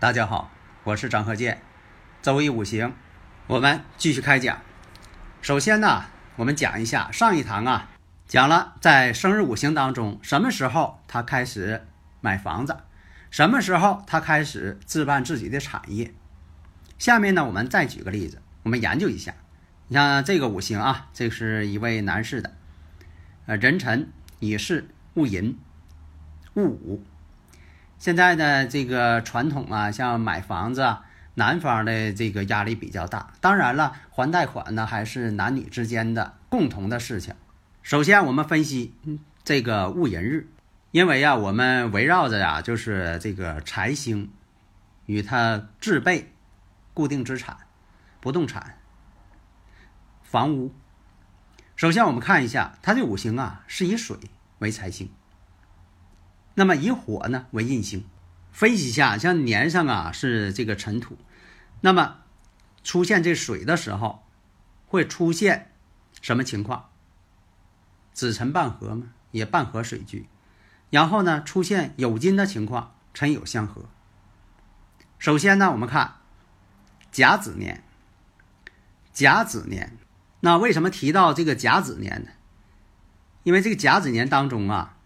大家好，我是张鹤剑，周易五行，我们继续开讲。首先呢，我们讲一下上一堂啊，讲了在生日五行当中，什么时候他开始买房子，什么时候他开始置办自己的产业。下面呢，我们再举个例子，我们研究一下。你像这个五行啊，这是一位男士的，呃，壬辰、乙巳、戊寅、戊午。现在呢，这个传统啊，像买房子，男方的这个压力比较大。当然了，还贷款呢，还是男女之间的共同的事情。首先，我们分析这个戊寅日，因为啊，我们围绕着呀，就是这个财星与它制备固定资产、不动产、房屋。首先，我们看一下它的五行啊，是以水为财星。那么以火呢为印星，分析一下，像年上啊是这个尘土，那么出现这水的时候，会出现什么情况？子辰半合嘛，也半合水局，然后呢出现酉金的情况，辰酉相合。首先呢，我们看甲子年，甲子年，那为什么提到这个甲子年呢？因为这个甲子年当中啊。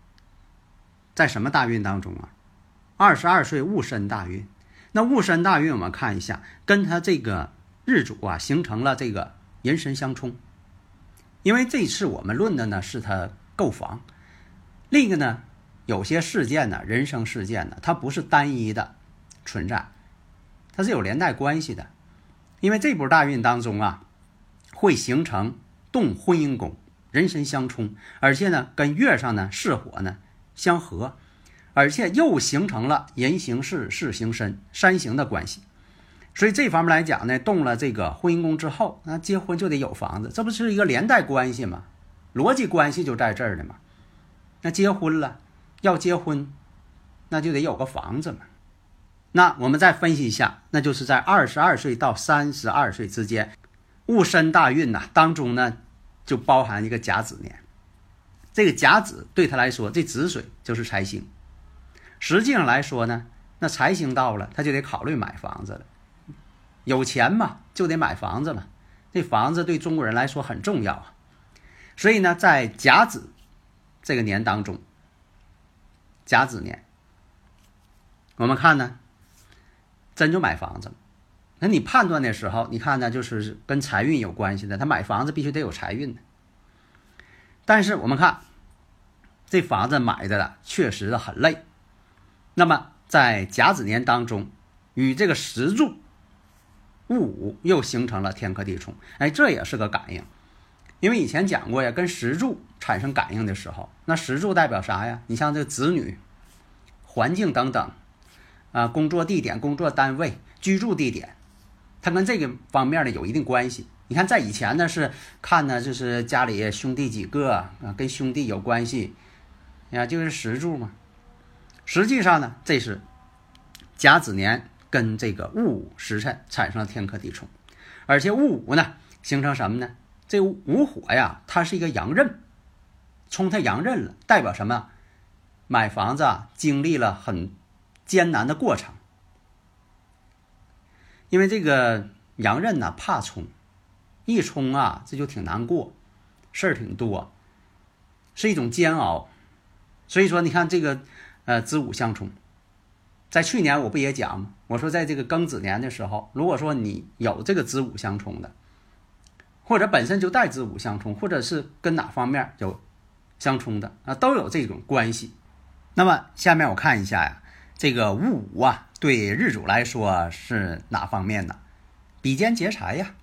在什么大运当中啊？二十二岁戊申大运，那戊申大运我们看一下，跟他这个日主啊形成了这个人神相冲。因为这次我们论的呢是他购房，另一个呢有些事件呢人生事件呢它不是单一的存在，它是有连带关系的。因为这波大运当中啊会形成动婚姻宫，人身相冲，而且呢跟月上呢巳火呢。相合，而且又形成了人行事，事行身三行的关系，所以这方面来讲呢，动了这个婚姻宫之后，那结婚就得有房子，这不是一个连带关系吗？逻辑关系就在这儿呢嘛。那结婚了，要结婚，那就得有个房子嘛。那我们再分析一下，那就是在二十二岁到三十二岁之间，戊申大运呐当中呢，就包含一个甲子年。这个甲子对他来说，这子水就是财星。实际上来说呢，那财星到了，他就得考虑买房子了。有钱嘛，就得买房子嘛。这房子对中国人来说很重要啊。所以呢，在甲子这个年当中，甲子年，我们看呢，真就买房子了。那你判断的时候，你看呢，就是跟财运有关系的。他买房子必须得有财运的。但是我们看，这房子买的了，确实很累。那么在甲子年当中，与这个石柱戊午又形成了天克地冲，哎，这也是个感应。因为以前讲过呀，跟石柱产生感应的时候，那石柱代表啥呀？你像这个子女、环境等等，啊，工作地点、工作单位、居住地点，它跟这个方面呢有一定关系。你看，在以前呢是看呢，就是家里兄弟几个啊，跟兄弟有关系，啊，就是石柱嘛。实际上呢，这是甲子年跟这个戊午时辰产生了天克地冲，而且戊午呢形成什么呢？这午火呀，它是一个阳刃，冲它阳刃了，代表什么？买房子啊，经历了很艰难的过程，因为这个阳刃呢怕冲。一冲啊，这就挺难过，事儿挺多，是一种煎熬。所以说，你看这个，呃，子午相冲，在去年我不也讲吗？我说，在这个庚子年的时候，如果说你有这个子午相冲的，或者本身就带子午相冲，或者是跟哪方面有相冲的啊，都有这种关系。那么下面我看一下呀，这个戊午啊，对日主来说是哪方面呢？比肩劫财呀。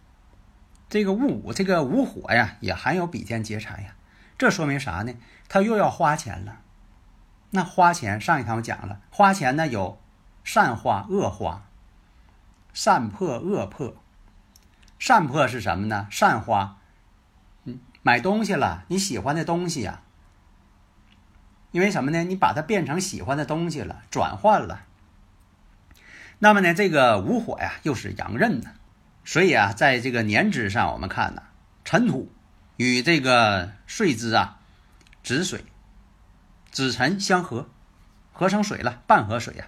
这个戊午这个午火呀，也含有比肩劫财呀，这说明啥呢？他又要花钱了。那花钱，上一堂我讲了，花钱呢有善花、恶花，善破、恶破。善破是什么呢？善花，嗯，买东西了，你喜欢的东西呀。因为什么呢？你把它变成喜欢的东西了，转换了。那么呢，这个午火呀，又是阳刃呢，所以啊，在这个年支上，我们看呢，辰土与这个岁支啊，子水、子辰相合，合成水了，半合水呀。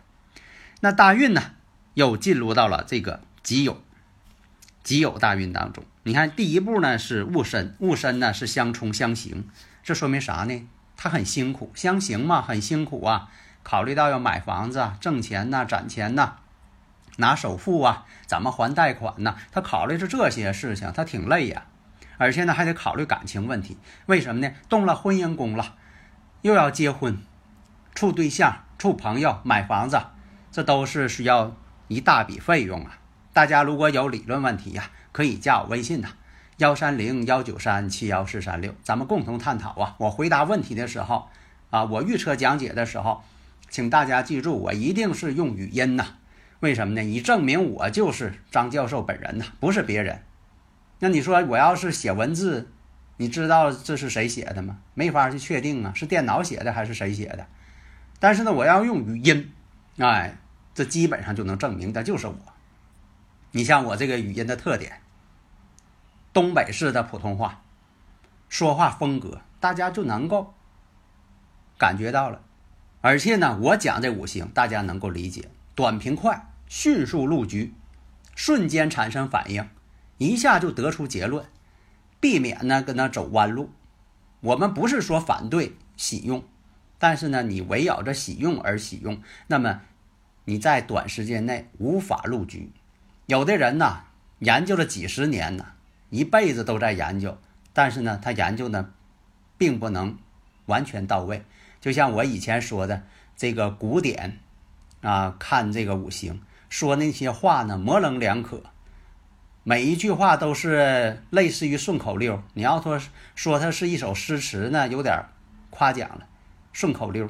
那大运呢，又进入到了这个己酉、己酉大运当中。你看，第一步呢是戊申，戊申呢是相冲相刑，这说明啥呢？他很辛苦，相刑嘛，很辛苦啊。考虑到要买房子啊、挣钱呐、攒钱呐、拿首付啊，怎么还贷款呢？他考虑着这些事情，他挺累呀。而且呢，还得考虑感情问题。为什么呢？动了婚姻宫了，又要结婚、处对象、处朋友、买房子，这都是需要一大笔费用啊。大家如果有理论问题呀，可以加我微信呐。幺三零幺九三七幺四三六，咱们共同探讨啊！我回答问题的时候，啊，我预测讲解的时候，请大家记住，我一定是用语音呐。为什么呢？以证明我就是张教授本人呐，不是别人。那你说我要是写文字，你知道这是谁写的吗？没法去确定啊，是电脑写的还是谁写的？但是呢，我要用语音，哎，这基本上就能证明的就是我。你像我这个语音的特点。东北式的普通话，说话风格，大家就能够感觉到了。而且呢，我讲这五行，大家能够理解，短平快，迅速入局，瞬间产生反应，一下就得出结论，避免呢跟他走弯路。我们不是说反对喜用，但是呢，你围绕着喜用而喜用，那么你在短时间内无法入局。有的人呢，研究了几十年呢。一辈子都在研究，但是呢，他研究呢，并不能完全到位。就像我以前说的，这个古典啊，看这个五行，说那些话呢，模棱两可，每一句话都是类似于顺口溜。你要说说它是一首诗词呢，有点夸奖了，顺口溜。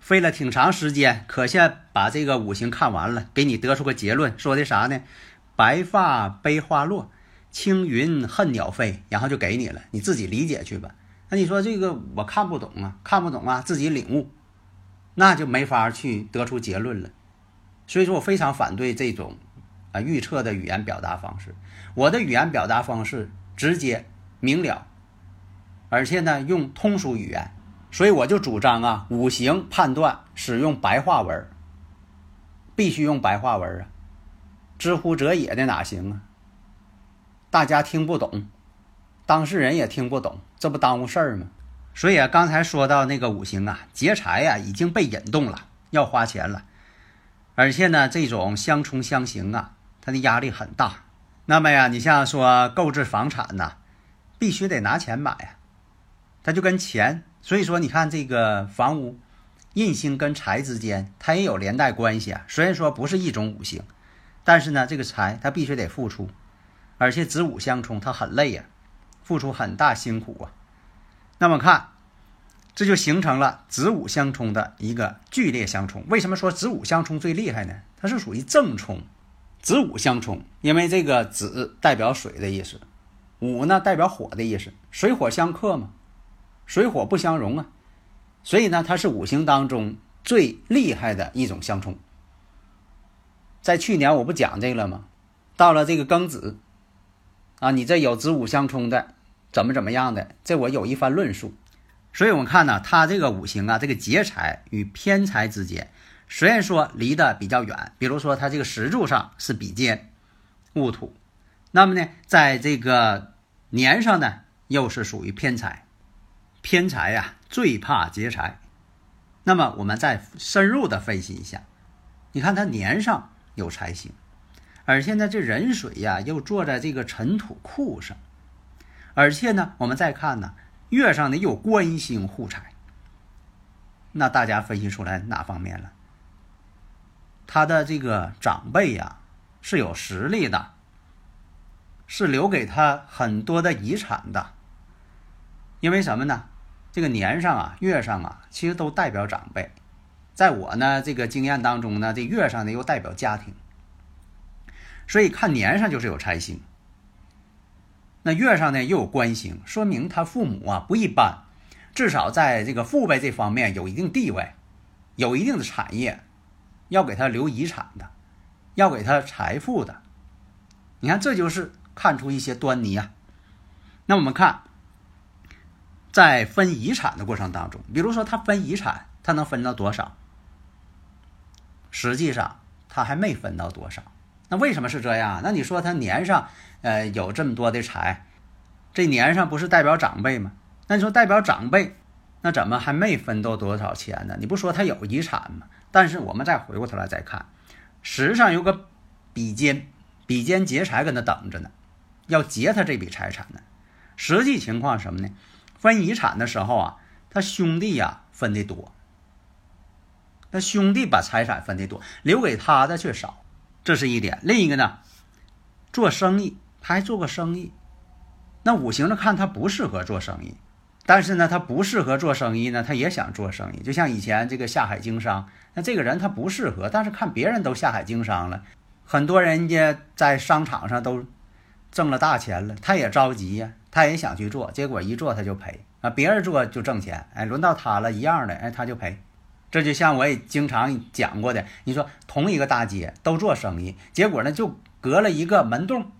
费了挺长时间，可下把这个五行看完了，给你得出个结论，说的啥呢？白发悲花落。青云恨鸟飞，然后就给你了，你自己理解去吧。那你说这个我看不懂啊，看不懂啊，自己领悟，那就没法去得出结论了。所以说我非常反对这种啊预测的语言表达方式。我的语言表达方式直接明了，而且呢用通俗语言，所以我就主张啊五行判断使用白话文，必须用白话文啊，知乎者也的哪行啊？大家听不懂，当事人也听不懂，这不耽误事儿吗？所以啊，刚才说到那个五行啊，劫财呀已经被引动了，要花钱了，而且呢，这种相冲相刑啊，它的压力很大。那么呀，你像说购置房产呐，必须得拿钱买呀，它就跟钱。所以说，你看这个房屋印星跟财之间，它也有连带关系啊。虽然说不是一种五行，但是呢，这个财它必须得付出。而且子午相冲，它很累呀，付出很大辛苦啊。那么看，这就形成了子午相冲的一个剧烈相冲。为什么说子午相冲最厉害呢？它是属于正冲，子午相冲，因为这个子代表水的意思，午呢代表火的意思，水火相克嘛，水火不相容啊。所以呢，它是五行当中最厉害的一种相冲。在去年我不讲这个了吗？到了这个庚子。啊，你这有子午相冲的，怎么怎么样的？这我有一番论述。所以我们看呢，它这个五行啊，这个劫财与偏财之间，虽然说离得比较远，比如说它这个石柱上是比肩戊土，那么呢，在这个年上呢，又是属于偏财。偏财呀，最怕劫财。那么我们再深入的分析一下，你看它年上有财星。而现在这壬水呀，又坐在这个尘土库上，而且呢，我们再看呢，月上呢有官星护财。那大家分析出来哪方面了？他的这个长辈呀是有实力的，是留给他很多的遗产的。因为什么呢？这个年上啊、月上啊，其实都代表长辈。在我呢这个经验当中呢，这月上呢又代表家庭，所以看年上就是有财星。那月上呢又有官星，说明他父母啊不一般，至少在这个父辈这方面有一定地位，有一定的产业，要给他留遗产的，要给他财富的。你看，这就是看出一些端倪啊。那我们看。在分遗产的过程当中，比如说他分遗产，他能分到多少？实际上他还没分到多少。那为什么是这样？那你说他年上，呃，有这么多的财，这年上不是代表长辈吗？那你说代表长辈，那怎么还没分到多少钱呢？你不说他有遗产吗？但是我们再回过头来再看，实上有个比肩，比肩劫财跟他等着呢，要劫他这笔财产呢。实际情况什么呢？分遗产的时候啊，他兄弟呀分的多，那兄弟把财产分的多，留给他的却少，这是一点。另一个呢，做生意他还做过生意，那五行上看他不适合做生意，但是呢，他不适合做生意呢，他也想做生意。就像以前这个下海经商，那这个人他不适合，但是看别人都下海经商了，很多人家在商场上都挣了大钱了，他也着急呀。他也想去做，结果一做他就赔啊！别人做就挣钱，哎，轮到他了，一样的，哎，他就赔。这就像我也经常讲过的，你说同一个大街都做生意，结果呢就隔了一个门洞，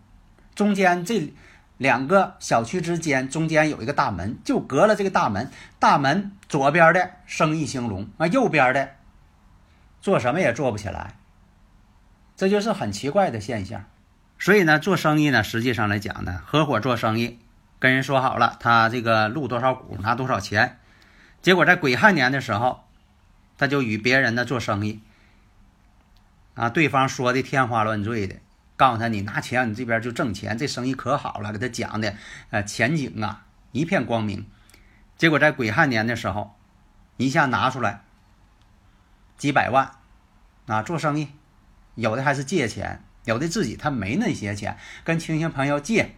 中间这两个小区之间中间有一个大门，就隔了这个大门，大门左边的生意兴隆啊，右边的做什么也做不起来，这就是很奇怪的现象。所以呢，做生意呢，实际上来讲呢，合伙做生意。跟人说好了，他这个入多少股拿多少钱，结果在癸亥年的时候，他就与别人呢做生意，啊，对方说的天花乱坠的，告诉他你拿钱你这边就挣钱，这生意可好了，给他讲的，呃，前景啊一片光明。结果在癸亥年的时候，一下拿出来几百万，啊，做生意，有的还是借钱，有的自己他没那些钱，跟亲戚朋友借，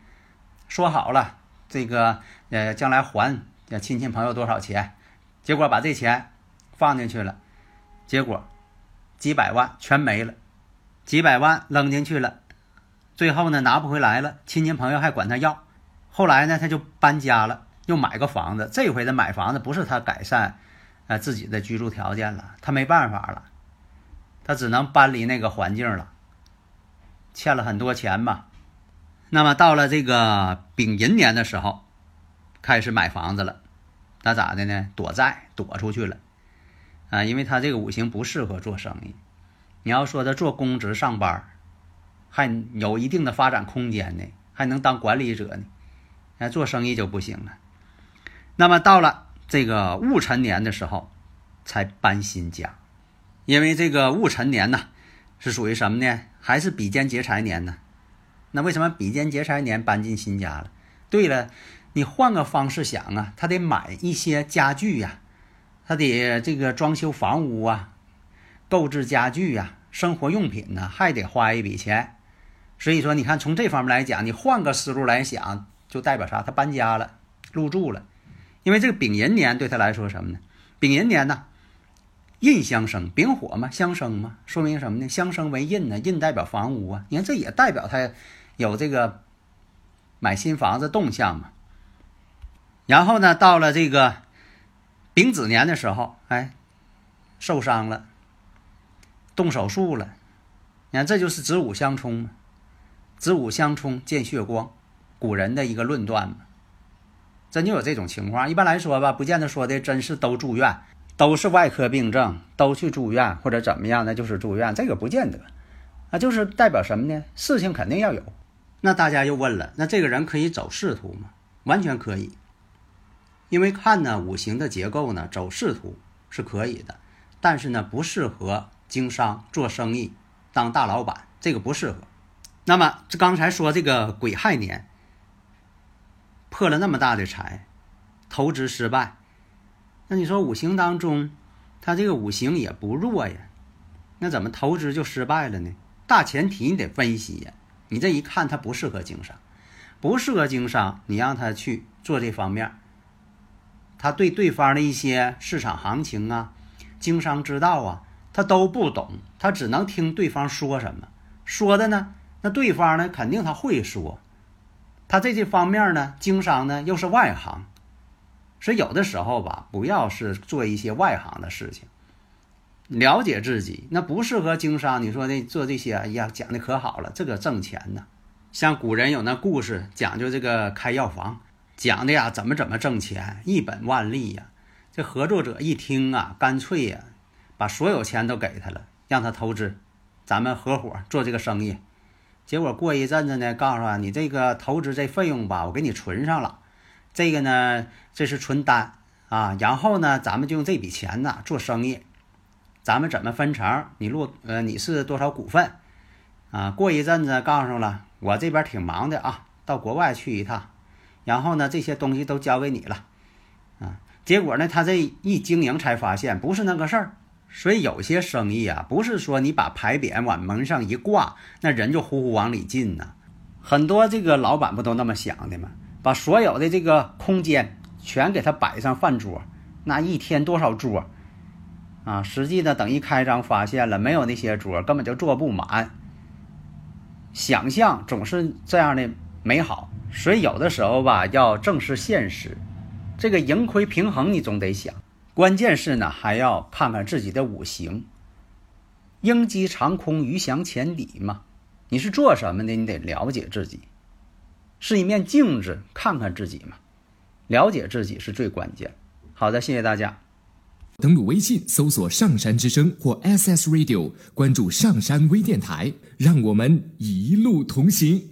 说好了。这个呃，将来还亲戚朋友多少钱？结果把这钱放进去了，结果几百万全没了，几百万扔进去了，最后呢拿不回来了，亲戚朋友还管他要。后来呢他就搬家了，又买个房子。这回的买房子不是他改善呃自己的居住条件了，他没办法了，他只能搬离那个环境了，欠了很多钱吧。那么到了这个丙寅年的时候，开始买房子了，那咋的呢？躲债躲出去了，啊，因为他这个五行不适合做生意。你要说他做公职上班，还有一定的发展空间呢，还能当管理者呢，那做生意就不行了。那么到了这个戊辰年的时候，才搬新家，因为这个戊辰年呢，是属于什么呢？还是比肩劫财年呢？那为什么比肩劫财年搬进新家了？对了，你换个方式想啊，他得买一些家具呀，他得这个装修房屋啊，购置家具呀，生活用品呢，还得花一笔钱。所以说，你看从这方面来讲，你换个思路来想，就代表啥？他搬家了，入住了。因为这个丙寅年对他来说什么呢？丙寅年呢，印相生，丙火嘛，相生嘛，说明什么呢？相生为印呢，印代表房屋啊。你看这也代表他。有这个买新房子动向嘛？然后呢，到了这个丙子年的时候，哎，受伤了，动手术了。你看，这就是子午相冲嘛，子午相冲见血光，古人的一个论断嘛。真就有这种情况。一般来说吧，不见得说的真是都住院，都是外科病症，都去住院或者怎么样的，就是住院，这个不见得。啊，就是代表什么呢？事情肯定要有。那大家又问了，那这个人可以走仕途吗？完全可以，因为看呢五行的结构呢，走仕途是可以的，但是呢不适合经商做生意当大老板，这个不适合。那么这刚才说这个癸亥年破了那么大的财，投资失败，那你说五行当中他这个五行也不弱呀，那怎么投资就失败了呢？大前提你得分析呀。你这一看，他不适合经商，不适合经商，你让他去做这方面，他对对方的一些市场行情啊、经商之道啊，他都不懂，他只能听对方说什么，说的呢，那对方呢肯定他会说，他在这方面呢，经商呢又是外行，所以有的时候吧，不要是做一些外行的事情。了解自己，那不适合经商。你说那做这些，哎呀，讲的可好了，这个挣钱呢。像古人有那故事，讲究这个开药房，讲的呀，怎么怎么挣钱，一本万利呀。这合作者一听啊，干脆呀，把所有钱都给他了，让他投资，咱们合伙做这个生意。结果过一阵子呢，告诉他你这个投资这费用吧，我给你存上了，这个呢，这是存单啊。然后呢，咱们就用这笔钱呢做生意。咱们怎么分成？你落呃，你是多少股份？啊，过一阵子告诉了，我这边挺忙的啊，到国外去一趟，然后呢，这些东西都交给你了，啊，结果呢，他这一经营才发现不是那个事儿。所以有些生意啊，不是说你把牌匾往门上一挂，那人就呼呼往里进呢。很多这个老板不都那么想的吗？把所有的这个空间全给他摆上饭桌，那一天多少桌？啊，实际呢，等一开张发现了没有那些桌，根本就坐不满。想象总是这样的美好，所以有的时候吧，要正视现实。这个盈亏平衡你总得想，关键是呢，还要看看自己的五行。鹰击长空，鱼翔浅底嘛。你是做什么的？你得了解自己，是一面镜子，看看自己嘛。了解自己是最关键。好的，谢谢大家。登录微信，搜索“上山之声”或 “SS Radio”，关注“上山微电台”，让我们一路同行。